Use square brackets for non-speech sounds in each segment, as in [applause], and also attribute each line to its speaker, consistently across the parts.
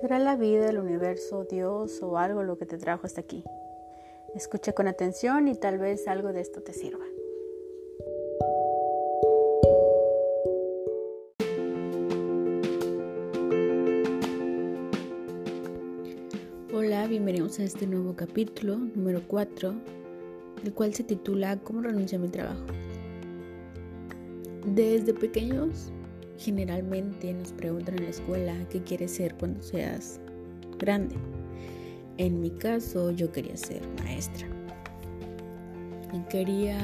Speaker 1: ¿Será la vida, el universo, Dios o algo lo que te trajo hasta aquí? Escucha con atención y tal vez algo de esto te sirva. Hola, bienvenidos a este nuevo capítulo, número 4, el cual se titula ¿Cómo renunciar a mi trabajo? Desde pequeños generalmente nos preguntan en la escuela qué quieres ser cuando seas grande. En mi caso yo quería ser maestra. Y quería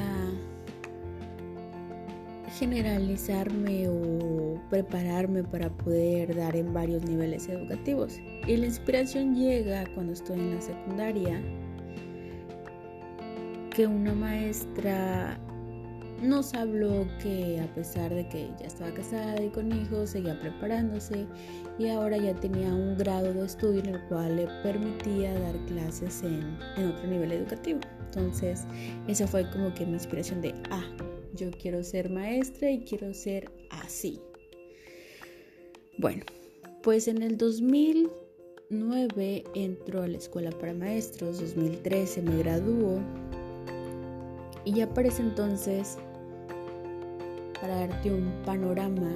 Speaker 1: generalizarme o prepararme para poder dar en varios niveles educativos. Y la inspiración llega cuando estoy en la secundaria, que una maestra nos habló que a pesar de que ya estaba casada y con hijos, seguía preparándose y ahora ya tenía un grado de estudio en el cual le permitía dar clases en, otro nivel educativo. Entonces, esa fue como que mi inspiración de, ah, yo quiero ser maestra y quiero ser así. Bueno, pues en el 2009 entró a la escuela para maestros, 2013 me graduó y ya para ese entonces para darte un panorama,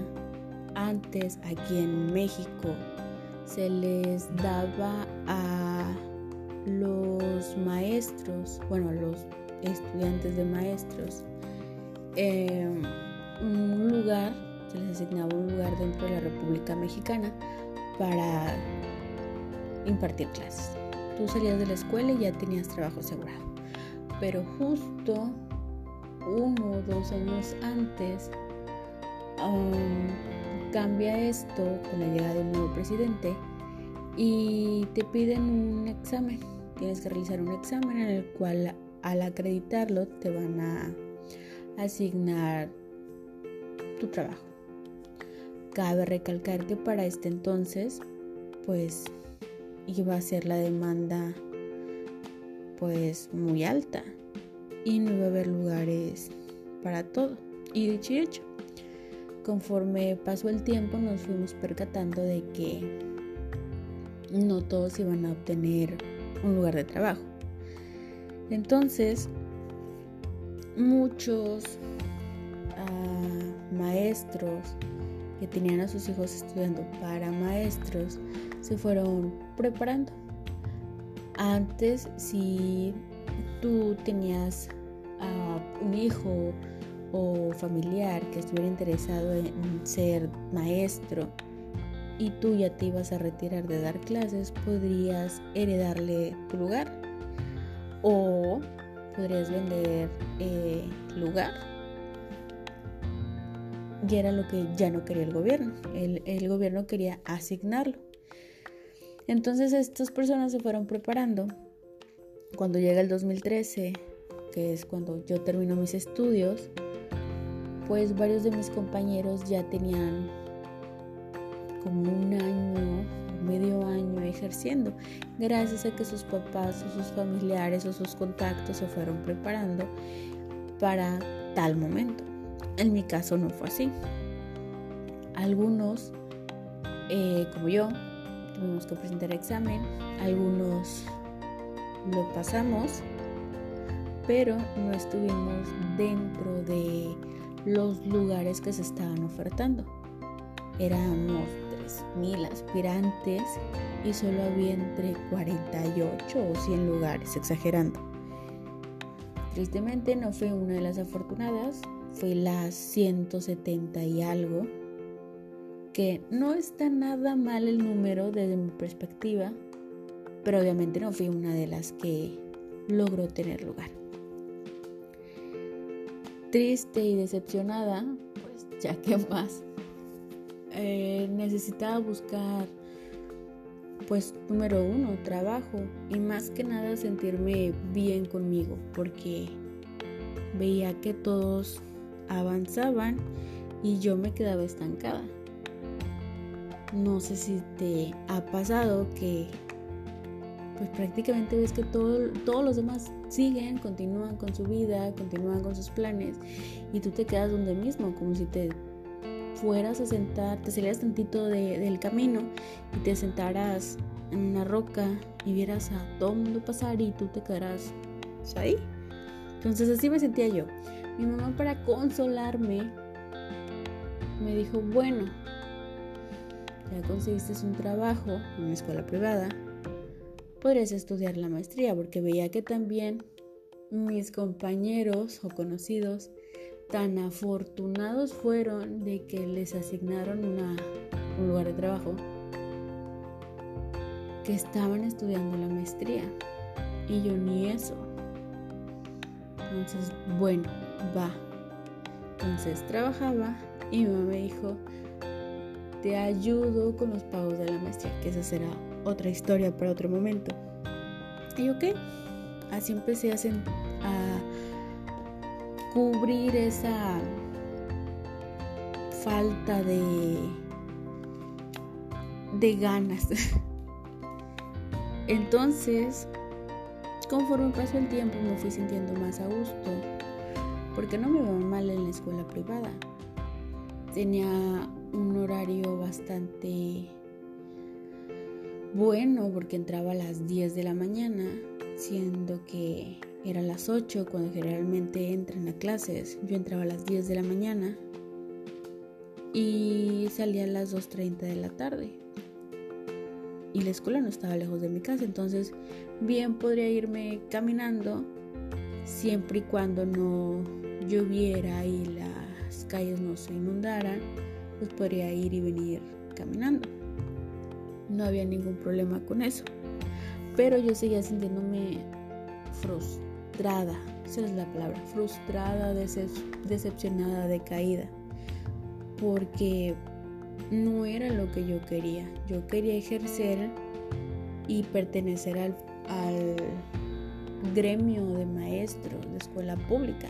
Speaker 1: antes aquí en México se les daba a los maestros, bueno, a los estudiantes de maestros, em, un lugar, se les asignaba un lugar dentro de la República Mexicana para impartir clases. Tú salías de la escuela y ya tenías trabajo asegurado. Pero justo uno o dos años antes um, cambia esto con la llegada del nuevo presidente y te piden un examen. Tienes que realizar un examen en el cual al acreditarlo te van a asignar tu trabajo. Cabe recalcar que para este entonces pues iba a ser la demanda pues muy alta y no iba a haber lugares para todo. Y dicho y hecho, conforme pasó el tiempo nos fuimos percatando de que no todos iban a obtener un lugar de trabajo. Entonces, muchos ah, maestros que tenían a sus hijos estudiando para maestros se fueron preparando. Antes, si tú tenías a un hijo o familiar que estuviera interesado en ser maestro y tú ya te ibas a retirar de dar clases, podrías heredarle tu lugar o podrías vender eh, lugar. Y era lo que ya no quería el gobierno. El, el gobierno quería asignarlo. Entonces estas personas se fueron preparando. Cuando llega el 2013, que es cuando yo termino mis estudios, pues varios de mis compañeros ya tenían como un año, medio año ejerciendo, gracias a que sus papás o sus familiares o sus contactos se fueron preparando para tal momento. En mi caso no fue así. Algunos, eh, como yo, tuvimos que presentar examen, algunos lo pasamos pero no estuvimos dentro de los lugares que se estaban ofertando. Éramos 3.000 aspirantes y solo había entre 48 o 100 lugares, exagerando. Tristemente no fue una de las afortunadas, fue la 170 y algo, que no está nada mal el número desde mi perspectiva, pero obviamente no fui una de las que logró tener lugar triste y decepcionada, pues ya que más, eh, necesitaba buscar, pues número uno, trabajo y más que nada sentirme bien conmigo, porque veía que todos avanzaban y yo me quedaba estancada. No sé si te ha pasado que pues prácticamente ves que todo, todos los demás siguen, continúan con su vida, continúan con sus planes y tú te quedas donde mismo, como si te fueras a sentar, te salieras tantito del camino y te sentaras en una roca y vieras a todo el mundo pasar y tú te quedarás ahí. Entonces así me sentía yo. Mi mamá para consolarme me dijo, bueno, ya conseguiste un trabajo en una escuela privada, podrías estudiar la maestría porque veía que también mis compañeros o conocidos tan afortunados fueron de que les asignaron un lugar de trabajo que estaban estudiando la maestría y yo ni eso. Entonces, bueno, va. Entonces trabajaba y mi mamá me dijo, te ayudo con los pagos de la maestría, que esa será otra historia para otro momento. Y ok, así empecé a, cubrir esa falta de, de ganas. [laughs] Entonces, conforme pasó el tiempo me fui sintiendo más a gusto, porque no me iba mal en la escuela privada. Tenía un horario bastante bueno porque entraba a las 10 de la mañana, siendo que era las 8 cuando generalmente entran a clases. Yo entraba a las 10 de la mañana y salía a las 2.30 de la tarde y la escuela no estaba lejos de mi casa, entonces bien podría irme caminando siempre y cuando no lloviera y las calles no se inundaran, pues podría ir y venir caminando. No había ningún problema con eso. Pero yo seguía sintiéndome frustrada, esa es la palabra, frustrada, decepcionada, decaída. Porque no era lo que yo quería. Yo quería ejercer y pertenecer al, gremio de maestros de escuela pública,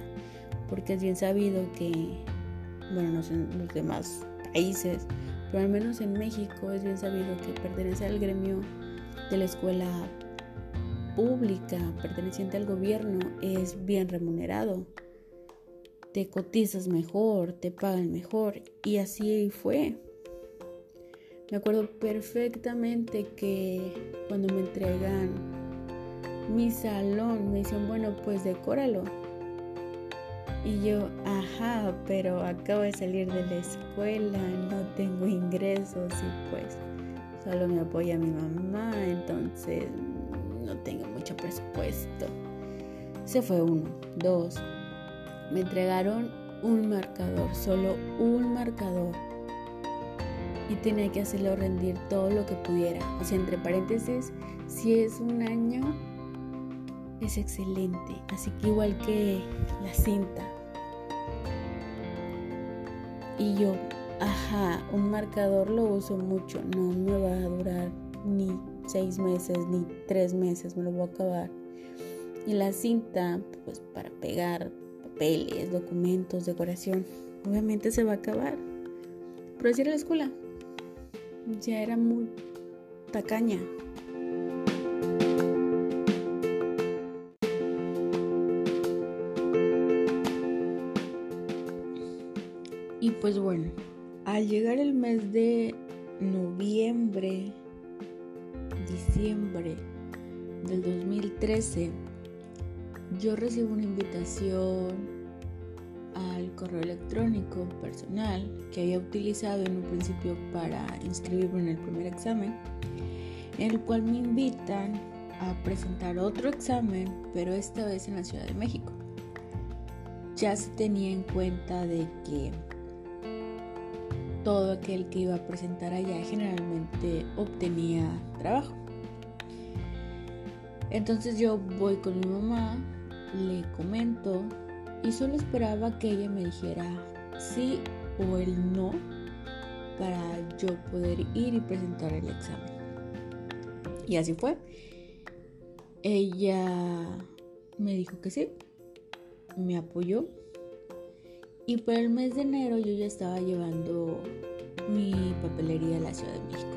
Speaker 1: porque es bien sabido que, bueno, no sé en los demás países, pero al menos en México es bien sabido que pertenecer al gremio de la escuela pública, perteneciente al gobierno, es bien remunerado. Te cotizas mejor, te pagan mejor y así fue. Me acuerdo perfectamente que cuando me entregan mi salón, me dicen, bueno, pues decóralo. Y yo, ajá, pero acabo de salir de la escuela, no tengo ingresos y pues solo me apoya mi mamá, entonces no tengo mucho presupuesto. Se fue uno, dos. Me entregaron un marcador, solo un marcador y tenía que hacerlo rendir todo lo que pudiera. O sea, entre paréntesis, si es un año, es excelente. Así que igual que la cinta. Y yo, ajá, un marcador lo uso mucho. No me va a durar ni seis meses, ni tres meses, me lo voy a acabar. Y la cinta, pues para pegar papeles, documentos, decoración, obviamente se va a acabar. Pero así era la escuela ya era muy tacaña. Pues bueno, al llegar el mes de noviembre, diciembre del 2013, yo recibo una invitación al correo electrónico personal que había utilizado en un principio para inscribirme en el primer examen, en el cual me invitan a presentar otro examen, pero esta vez en la Ciudad de México. Ya se tenía en cuenta de que todo aquel que iba a presentar allá generalmente obtenía trabajo. Entonces yo voy con mi mamá, le comento y solo esperaba que ella me dijera sí o el no para yo poder ir y presentar el examen. Y así fue. Ella me dijo que sí, me apoyó y para el mes de enero yo ya estaba llevando mi papelería a la Ciudad de México.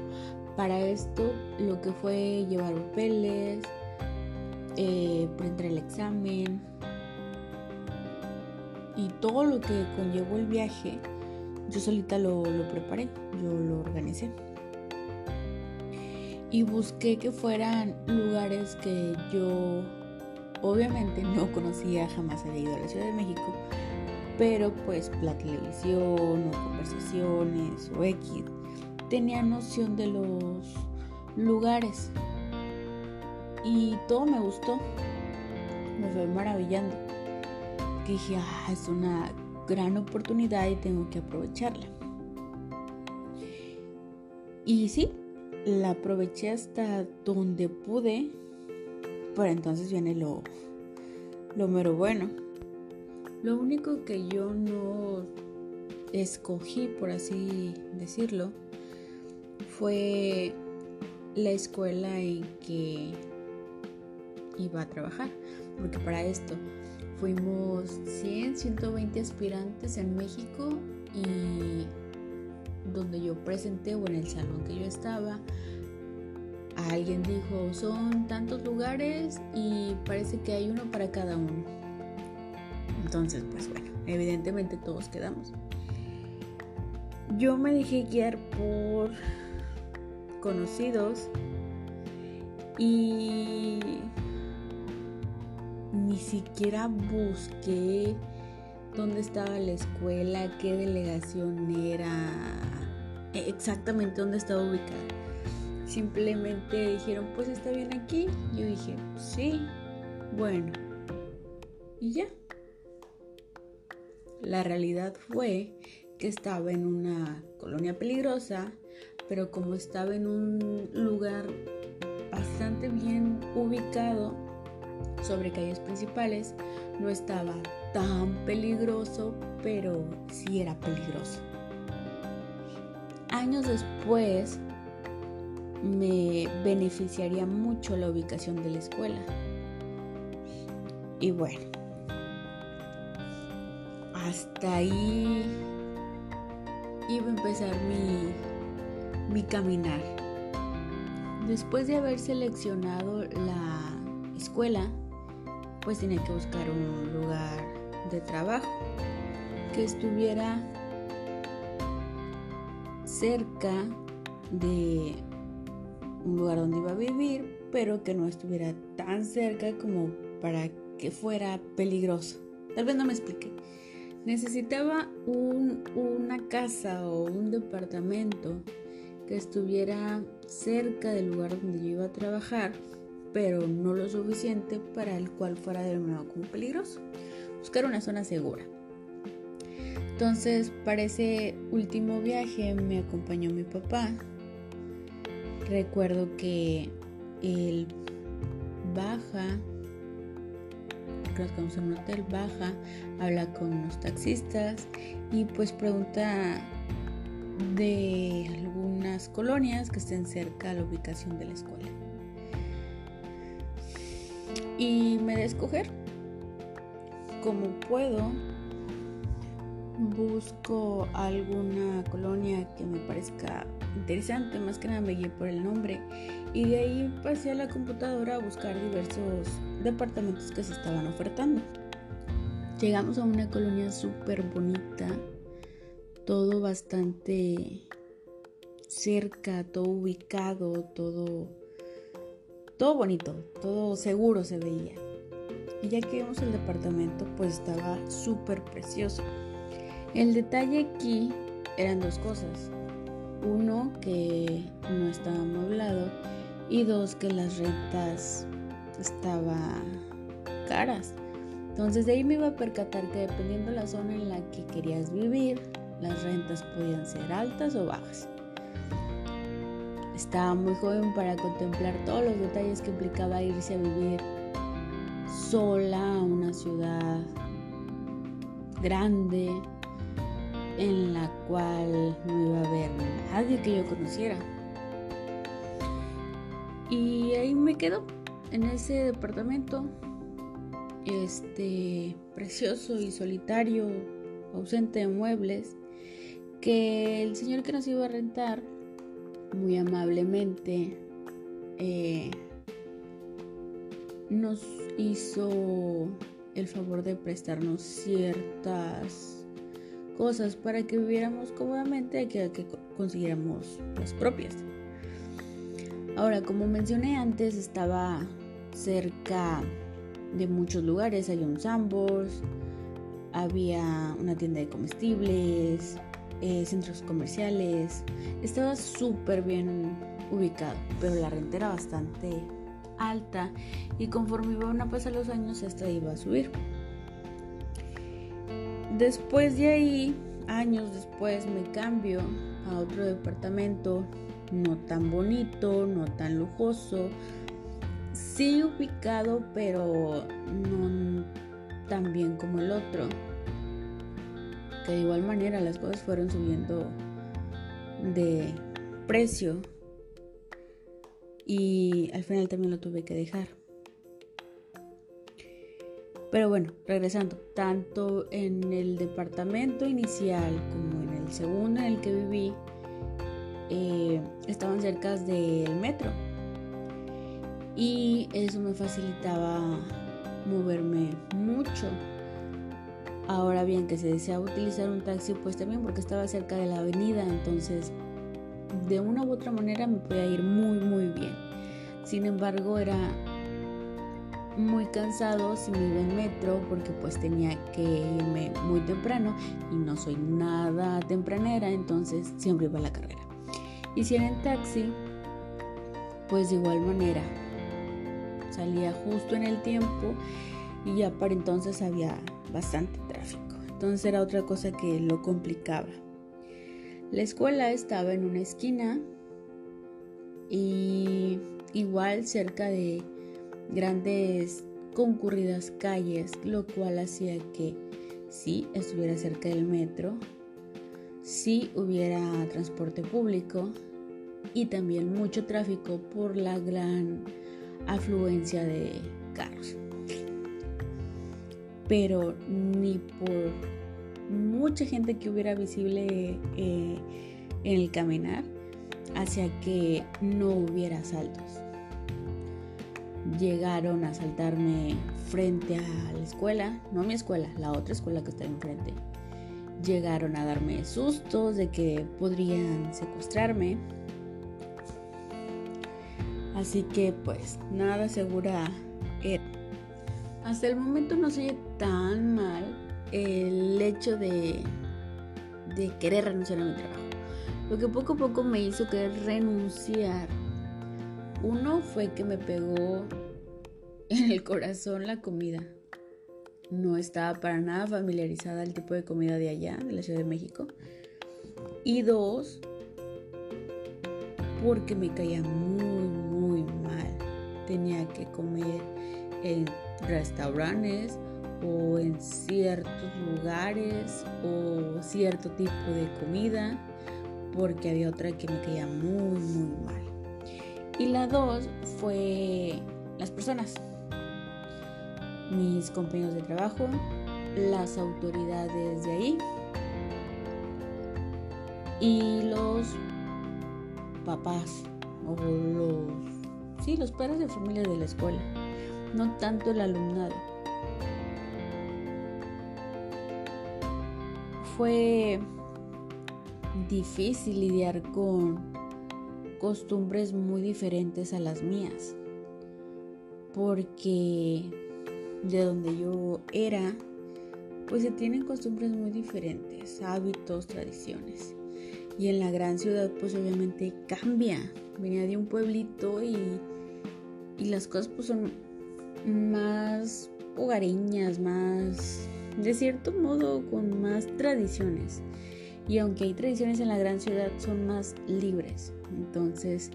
Speaker 1: Para esto lo que fue llevar papeles, eh, presentar el examen, y todo lo que conllevó el viaje, yo solita lo, lo preparé, yo lo organicé. Y busqué que fueran lugares que yo obviamente [laughs] no conocía, jamás había ido a la Ciudad de México, pero pues la televisión o conversaciones o X tenía noción de los lugares y todo me gustó, me fue maravillando. Dije, ah, es una gran oportunidad y tengo que aprovecharla. Y sí, la aproveché hasta donde pude, pero entonces viene lo, lo mero bueno. Lo único que yo no escogí, por así decirlo, fue la escuela en que iba a trabajar, porque para esto fuimos 100, 120 aspirantes en México y donde yo presenté o en el salón que yo estaba, alguien dijo, son tantos lugares y parece que hay uno para cada uno. Entonces, pues bueno, evidentemente todos quedamos. Yo me dejé guiar por conocidos y ni siquiera busqué dónde estaba la escuela, qué delegación era, exactamente dónde estaba ubicada. Simplemente dijeron, pues está bien aquí. Yo dije, sí, bueno. Y ya. La realidad fue que estaba en una colonia peligrosa, pero como estaba en un lugar bastante bien ubicado sobre calles principales, no estaba tan peligroso, pero sí era peligroso. Años después me beneficiaría mucho la ubicación de la escuela. Y bueno, hasta ahí iba a empezar mi, mi caminar. Después de haber seleccionado la escuela, pues tenía que buscar un lugar de trabajo que estuviera cerca de un lugar donde iba a vivir, pero que no estuviera tan cerca como para que fuera peligroso. Tal vez no me expliqué. Necesitaba una casa o un departamento que estuviera cerca del lugar donde yo iba a trabajar, pero no lo suficiente para el cual fuera denominado como peligroso. Buscar una zona segura. Entonces, para ese último viaje me acompañó mi papá. Recuerdo que él baja en un hotel, baja, habla con los taxistas y pues pregunta de algunas colonias que estén cerca a la ubicación de la escuela. Y me da escoger como puedo. Busco alguna colonia que me parezca interesante, más que nada me guié por el nombre y de ahí pasé a la computadora a buscar diversos departamentos que se estaban ofertando. Llegamos a una colonia súper bonita, todo bastante cerca, todo ubicado, todo, todo bonito, todo seguro se veía. Y ya que vimos el departamento, pues estaba súper precioso. El detalle aquí eran dos cosas. Uno, que no estaba amueblado y dos, que las rentas estaban caras. Entonces de ahí me iba a percatar que dependiendo de la zona en la que querías vivir, las rentas podían ser altas o bajas. Estaba muy joven para contemplar todos los detalles que implicaba irse a vivir sola a una ciudad grande en la cual no iba a haber nadie que yo conociera. Y ahí me quedo en ese departamento, este precioso y solitario, ausente de muebles, que el señor que nos iba a rentar, muy amablemente, eh, nos hizo el favor de prestarnos ciertas cosas para que viviéramos cómodamente y que, que consiguiéramos las propias. Ahora, como mencioné antes, estaba cerca de muchos lugares. Hay un Sambors, había una tienda de comestibles, eh, centros comerciales. Estaba súper bien ubicado, pero la renta era bastante alta y conforme iban a pasar los años esta iba a subir. Después de ahí, años después, me cambio a otro departamento no tan bonito, no tan lujoso, sí ubicado, pero no tan bien como el otro. Que de igual manera las cosas fueron subiendo de precio y al final también lo tuve que dejar. Pero bueno, regresando, tanto en el departamento inicial como en el segundo en el que viví, eh, estaban cerca del metro. Y eso me facilitaba moverme mucho. Ahora bien, que se deseaba utilizar un taxi, pues también porque estaba cerca de la avenida, entonces de una u otra manera me podía ir muy muy bien. Sin embargo, era muy cansado si me iba en metro porque pues tenía que irme muy temprano y no soy nada tempranera, entonces siempre iba a la carrera. Y si era en taxi, pues de igual manera salía justo en el tiempo y ya para entonces había bastante tráfico. Entonces era otra cosa que lo complicaba. La escuela estaba en una esquina y igual cerca de grandes concurridas calles, lo cual hacía que si estuviera cerca del metro, si hubiera transporte público y también mucho tráfico por la gran afluencia de carros. Pero ni por mucha gente que hubiera visible eh, en el caminar hacia que no hubiera asaltos. Llegaron a asaltarme frente a la escuela, no mi escuela, la otra escuela que está enfrente. Llegaron a darme sustos de que podrían secuestrarme Así que pues nada segura. Hasta el momento no se oye tan mal el hecho de, de querer renunciar a mi trabajo. Lo que poco a poco me hizo querer renunciar. Uno fue que me pegó en el corazón la comida. No estaba para nada familiarizada al tipo de comida de allá, de la Ciudad de México. Y dos, porque me caía muy. Tenía que comer en restaurantes o en ciertos lugares o cierto tipo de comida porque había otra que me caía muy, muy mal. Y la dos fue las personas, mis compañeros de trabajo, las autoridades de ahí y los papás o los, sí, los padres de familia de la escuela, no tanto el alumnado. Fue difícil lidiar con costumbres muy diferentes a las mías, porque de donde yo era, pues se tienen costumbres muy diferentes, hábitos, tradiciones. Y en la gran ciudad pues obviamente cambia. Venía de un pueblito y, y las cosas pues son más hogareñas, más de cierto modo con más tradiciones. Y aunque hay tradiciones en la gran ciudad son más libres. Entonces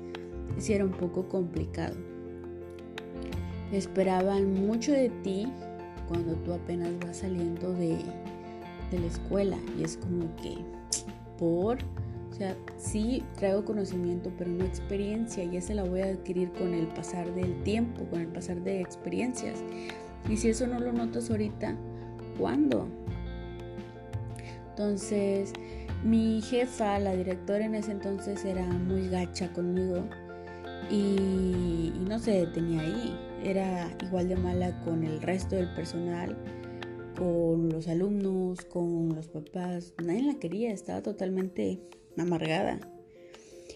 Speaker 1: sí era un poco complicado. Esperaban mucho de ti cuando tú apenas vas saliendo de, de la escuela y es como que por sea, sí traigo conocimiento, pero no experiencia y esa la voy a adquirir con el pasar del tiempo, con el pasar de experiencias. Y si eso no lo notas ahorita, ¿cuándo? Entonces, mi jefa, la directora en ese entonces, era muy gacha conmigo y, y no se detenía ahí. Era igual de mala con el resto del personal, con los alumnos, con los papás. Nadie la quería, estaba totalmente amargada.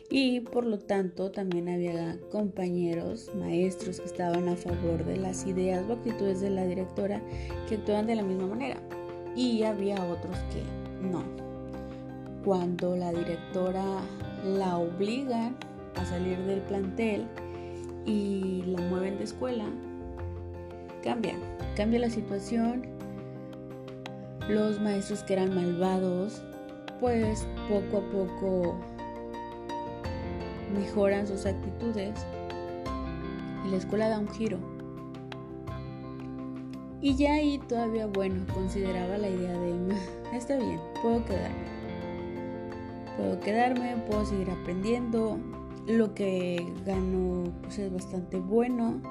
Speaker 1: Y por lo tanto también había compañeros, maestros que estaban a favor de las ideas o actitudes de la directora que actuaban de la misma manera. Y había otros que no. Cuando la directora la obligan a salir del plantel y la mueven de escuela, cambia, cambia la situación. Los maestros que eran malvados, pues poco a poco mejoran sus actitudes y la escuela da un giro. Y ya ahí todavía, bueno, consideraba la idea de, está bien, puedo quedarme. Puedo quedarme, puedo seguir aprendiendo. Lo que gano pues es bastante bueno.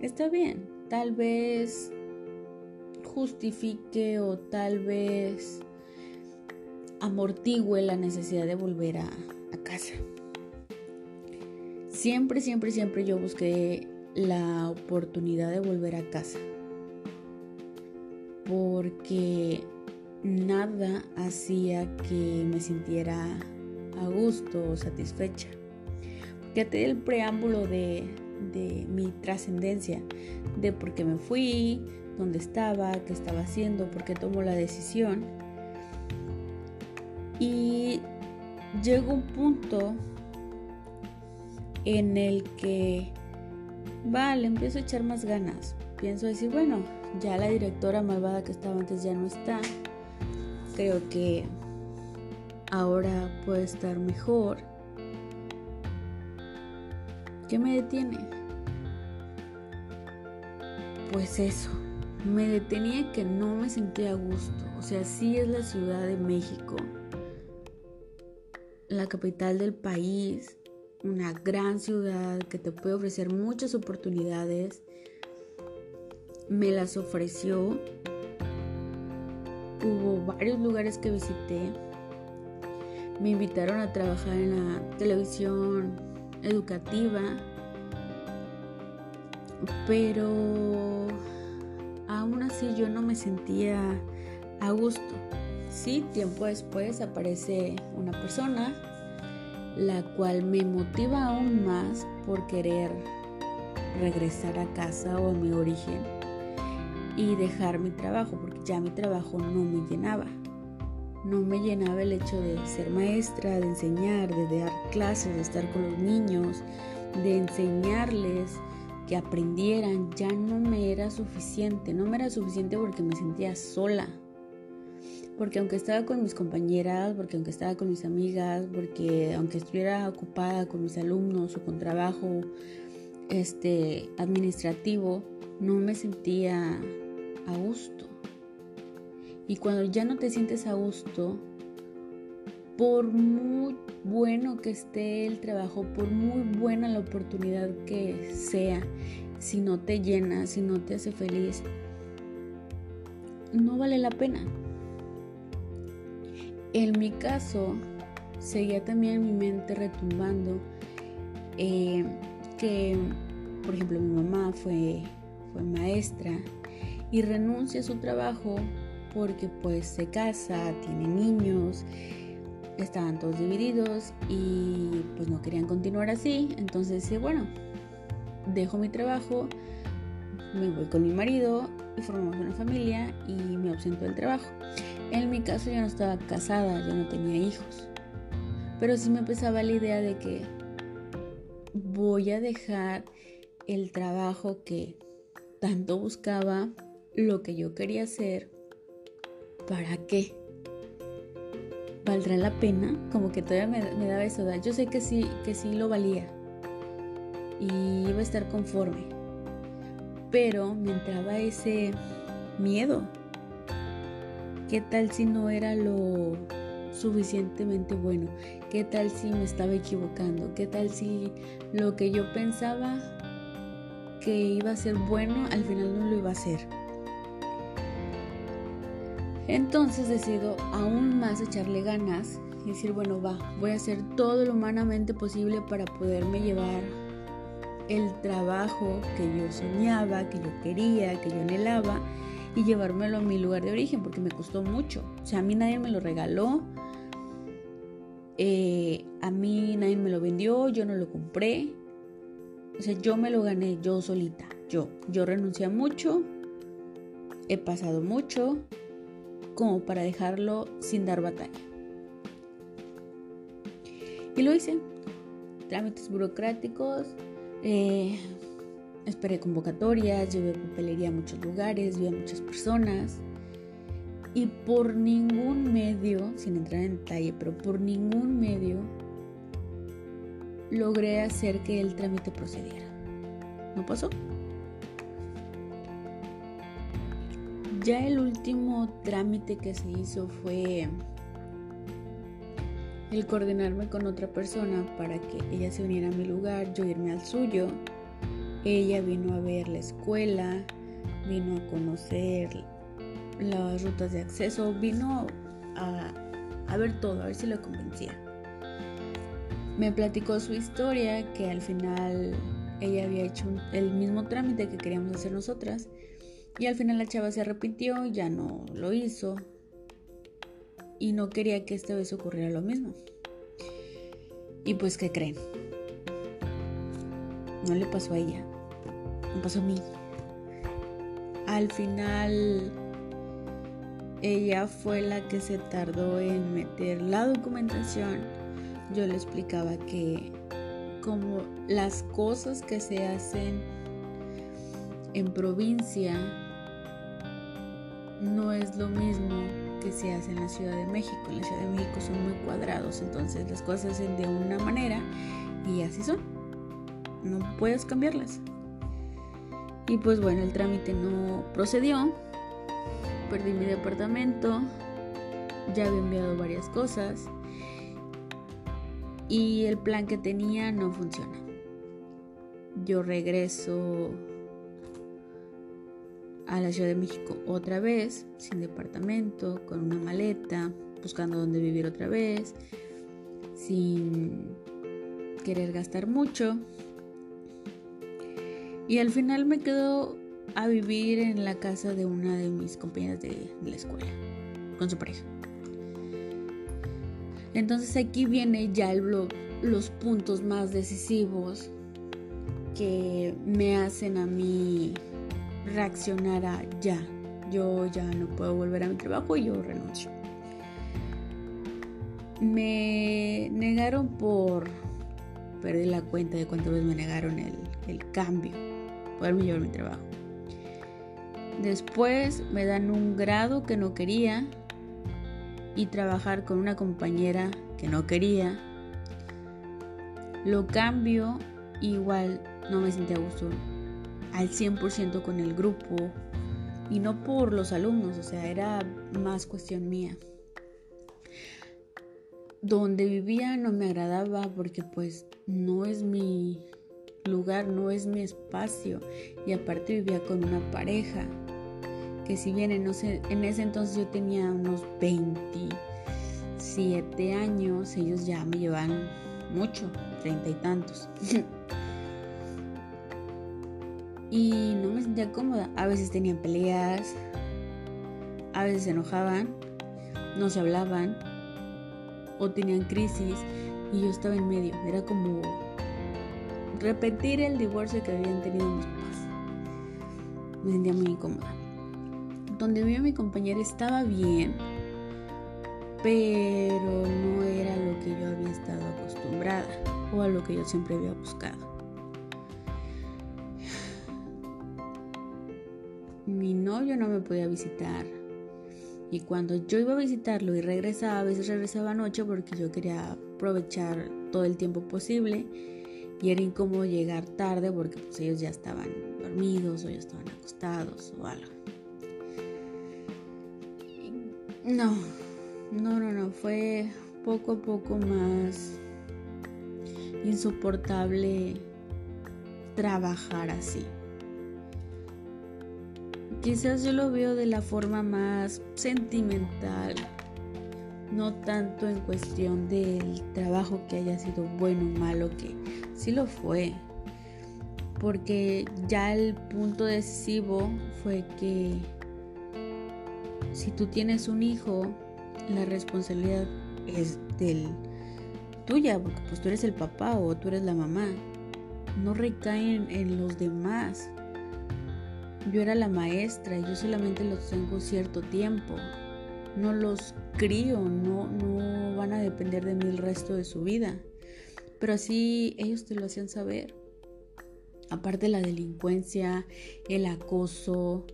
Speaker 1: Está bien, tal vez justifique o tal vez amortigüe la necesidad de volver a, casa. Siempre, siempre, siempre yo busqué la oportunidad de volver a casa. Porque nada hacía que me sintiera a gusto o satisfecha. Porque te el preámbulo de, de mi trascendencia, de por qué me fui, dónde estaba, qué estaba haciendo, por qué tomo la decisión. Y llegó un punto en el que, vale, empiezo a echar más ganas. Pienso decir, bueno, ya la directora malvada que estaba antes ya no está. Creo que ahora puede estar mejor. ¿Qué me detiene? Pues eso, me detenía que no me sentía a gusto. O sea, sí es la Ciudad de México, la capital del país, una gran ciudad que te puede ofrecer muchas oportunidades. Me las ofreció. Hubo varios lugares que visité. Me invitaron a trabajar en la televisión educativa. Pero aún así yo no me sentía a gusto. Sí, tiempo después aparece una persona la cual me motiva aún más por querer regresar a casa o a mi origen y dejar mi trabajo, porque ya mi trabajo no me llenaba. No me llenaba el hecho de ser maestra, de enseñar, de dar clases, de estar con los niños, de enseñarles que aprendieran. Ya no me era suficiente, no me era suficiente porque me sentía sola porque aunque estaba con mis compañeras, porque aunque estaba con mis amigas, porque aunque estuviera ocupada con mis alumnos o con trabajo este administrativo, no me sentía a gusto. Y cuando ya no te sientes a gusto, por muy bueno que esté el trabajo, por muy buena la oportunidad que sea, si no te llena, si no te hace feliz, no vale la pena. En mi caso, seguía también mi mente retumbando eh, que, por ejemplo, mi mamá fue, fue maestra y renuncia a su trabajo porque pues se casa, tiene niños, estaban todos divididos y pues no querían continuar así. Entonces, bueno, dejo mi trabajo, me voy con mi marido y formamos una familia y me ausento del trabajo. En mi caso yo no estaba casada, yo no tenía hijos. Pero sí me empezaba la idea de que voy a dejar el trabajo que tanto buscaba, lo que yo quería hacer, ¿para qué? ¿Valdrá la pena? Como que todavía me, me daba eso. Yo sé que sí, que sí lo valía. Y iba a estar conforme. Pero me entraba ese miedo ¿Qué tal si no era lo suficientemente bueno? ¿Qué tal si me estaba equivocando? ¿Qué tal si lo que yo pensaba que iba a ser bueno al final no lo iba a ser? Entonces decido aún más echarle ganas y decir, bueno, va, voy a hacer todo lo humanamente posible para poderme llevar el trabajo que yo soñaba, que yo quería, que yo anhelaba y llevármelo a mi lugar de origen porque me costó mucho. O sea, a mí nadie me lo regaló, eh, a mí nadie me lo vendió, yo no lo compré. O sea, yo me lo gané yo solita, yo. Yo renuncié mucho, he pasado mucho como para dejarlo sin dar batalla. Y lo hice. Trámites burocráticos, eh, esperé convocatorias, llevé papelería a muchos lugares, vi a muchas personas. Y por ningún medio, sin entrar en detalle, pero por ningún medio logré hacer que el trámite procediera. ¿No pasó? Ya el último trámite que se hizo fue el coordinarme con otra persona para que ella se uniera a mi lugar, yo irme al suyo. Ella vino a ver la escuela, vino a conocer las rutas de acceso, vino a, ver todo, a ver si lo convencía. Me platicó su historia, que al final ella había hecho el mismo trámite que queríamos hacer nosotras, y al final la chava se arrepintió, ya no lo hizo, y no quería que esta vez ocurriera lo mismo. Y pues, ¿qué creen? No le pasó a ella, me pasó a mí. Al final ella fue la que se tardó en meter la documentación. Yo le explicaba que como las cosas que se hacen en provincia no es lo mismo que se hace en la Ciudad de México. En la Ciudad de México son muy cuadrados, entonces las cosas se hacen de una manera y así son. No puedes cambiarlas. Y pues bueno, el trámite no procedió perdí mi departamento, ya había enviado varias cosas y el plan que tenía no funciona. Yo regreso a la Ciudad de México otra vez, sin departamento, con una maleta, buscando dónde vivir otra vez, sin querer gastar mucho. Y al final me quedo a vivir en la casa de una de mis compañeras de, la escuela, con su pareja. Entonces aquí viene ya el blog, los puntos más decisivos que me hacen a mí reaccionar a ya, yo ya no puedo volver a mi trabajo y yo renuncio. Me negaron por, perdí la cuenta de cuántas veces me negaron el, el cambio, poderme llevar mi trabajo. Después me dan un grado que no quería y trabajar con una compañera que no quería. Lo cambio, igual no me sentía a gusto al 100% con el grupo y no por los alumnos, o sea, era más cuestión mía. Donde vivía no me agradaba porque pues no es mi lugar, no es mi espacio y aparte vivía con una pareja que si bien en, en ese entonces yo tenía unos 27 años, ellos ya me llevan mucho, treinta y tantos. [laughs] y no me sentía cómoda. A veces tenían peleas, a veces se enojaban, no se hablaban o tenían crisis y yo estaba en medio. Era como repetir el divorcio que habían tenido mis papás. Me sentía muy incómoda donde vivía mi compañera estaba bien, pero no era lo que yo había estado acostumbrada o a lo que yo siempre había buscado. Mi novio no me podía visitar y cuando yo iba a visitarlo y regresaba, a veces regresaba anoche porque yo quería aprovechar todo el tiempo posible y era incómodo llegar tarde porque pues, ellos ya estaban dormidos o ya estaban acostados o algo. No, no, no, no, fue poco a poco más insoportable trabajar así. Quizás yo lo veo de la forma más sentimental, no tanto en cuestión del trabajo que haya sido bueno o malo, que sí lo fue, porque ya el punto decisivo fue que si tú tienes un hijo, la responsabilidad es del tuya, porque pues tú eres el papá o tú eres la mamá. No recaen en los demás. Yo era la maestra y yo solamente los tengo cierto tiempo. No los crío, no, no van a depender de mí el resto de su vida. Pero así ellos te lo hacían saber. Aparte la delincuencia, el acoso,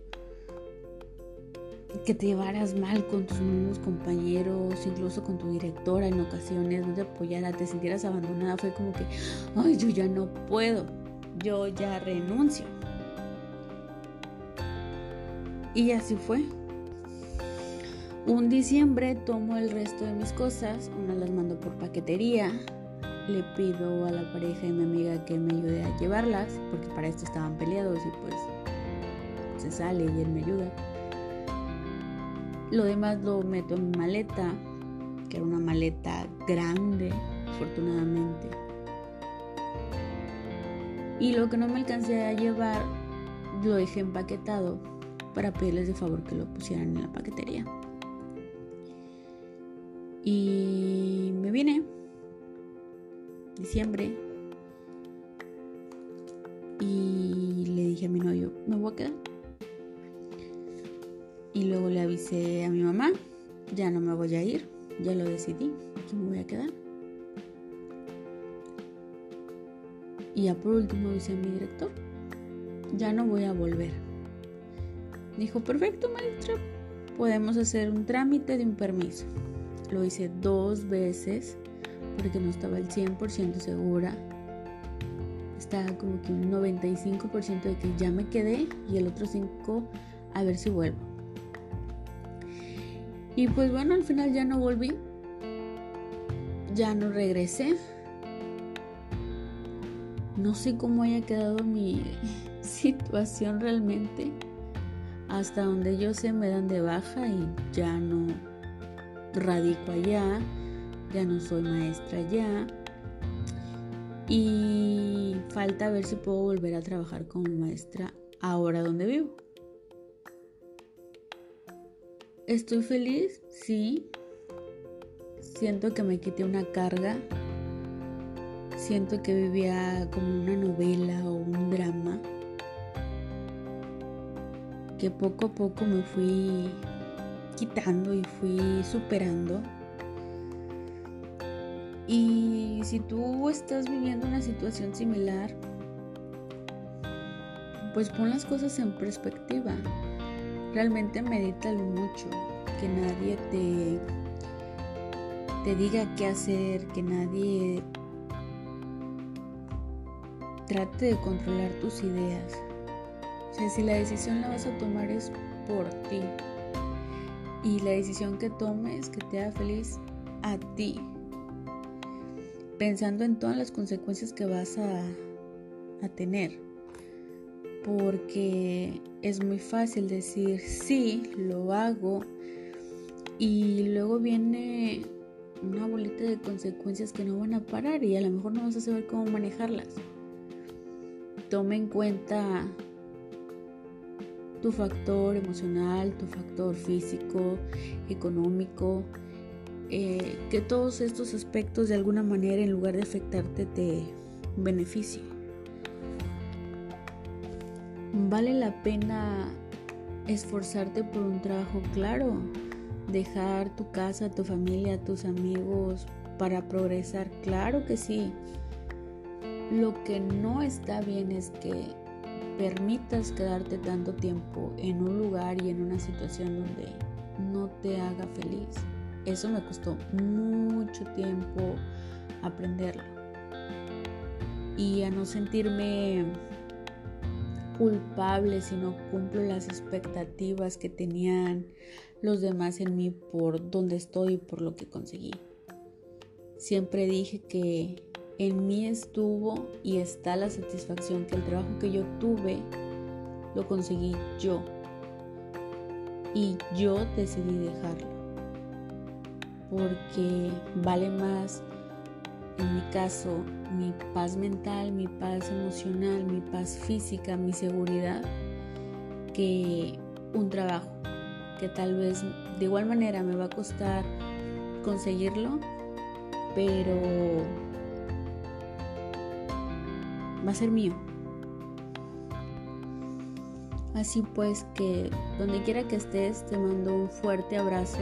Speaker 1: que te llevaras mal con tus mismos compañeros, incluso con tu directora en ocasiones, no te apoyara, te sintieras abandonada, fue como que, ay, yo ya no puedo, yo ya renuncio. Y así fue. Un diciembre tomo el resto de mis cosas, una las mando por paquetería, le pido a la pareja y mi amiga que me ayude a llevarlas, porque para esto estaban peleados y pues se sale y él me ayuda. Lo demás lo meto en mi maleta, que era una maleta grande, afortunadamente. Y lo que no me alcancé a llevar, lo dejé empaquetado para pedirles de favor que lo pusieran en la paquetería. Y me vine, diciembre, y le dije a mi novio, me voy a quedar. Y luego le avisé a mi mamá, ya no me voy a ir, ya lo decidí, aquí me voy a quedar. Y ya por último avisé a mi director, ya no voy a volver. Dijo, perfecto maestra, podemos hacer un trámite de un permiso. Lo hice dos veces porque no estaba el 100% segura. Estaba como que un 95% de que ya me quedé y el otro 5% a ver si vuelvo. Y pues bueno, al final ya no volví. Ya no regresé. No sé cómo haya quedado mi [laughs] situación realmente. Hasta donde yo sé me dan de baja y ya no radico allá. Ya no soy maestra allá. Y falta ver si puedo volver a trabajar como maestra ahora donde vivo. Estoy feliz, sí. Siento que me quité una carga. Siento que vivía como una novela o un drama. Que poco a poco me fui quitando y fui superando. Y si tú estás viviendo una situación similar, pues pon las cosas en perspectiva realmente medítalo mucho, que nadie te, te diga qué hacer, que nadie trate de controlar tus ideas. O sea, si la decisión la vas a tomar es por ti. Y la decisión que tomes que te haga feliz a ti. Pensando en todas las consecuencias que vas a, tener porque es muy fácil decir sí, lo hago y luego viene una bolita de consecuencias que no van a parar y a lo mejor no vas a saber cómo manejarlas. Toma en cuenta tu factor emocional, tu factor físico, económico, eh, que todos estos aspectos de alguna manera en lugar de afectarte te beneficien vale la pena esforzarte por un trabajo claro, dejar tu casa, tu familia, tus amigos para progresar, claro que sí. Lo que no está bien es que permitas quedarte tanto tiempo en un lugar y en una situación donde no te haga feliz. Eso me costó mucho tiempo aprenderlo. Y a no sentirme culpable si no cumplo las expectativas que tenían los demás en mí por donde estoy y por lo que conseguí. Siempre dije que en mí estuvo y está la satisfacción que el trabajo que yo tuve lo conseguí yo. Y yo decidí dejarlo. Porque vale más en mi caso, mi paz mental, mi paz emocional, mi paz física, mi seguridad, que un trabajo. que tal vez de igual manera me va a costar conseguirlo, pero va a ser mío. Así pues que donde quiera que estés te mando un fuerte abrazo.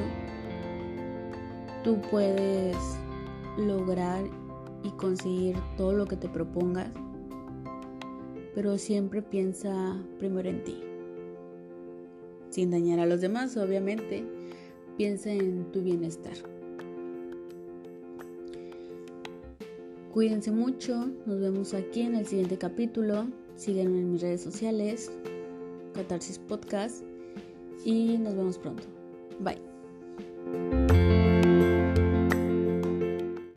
Speaker 1: Tú puedes lograr y conseguir todo lo que te propongas, pero siempre piensa primero en ti. Sin dañar a los demás, obviamente, piensa en tu bienestar. Cuídense mucho, nos vemos aquí en el siguiente capítulo. Síguenme en mis redes sociales, Catarsis Podcast, y nos vemos pronto. Bye.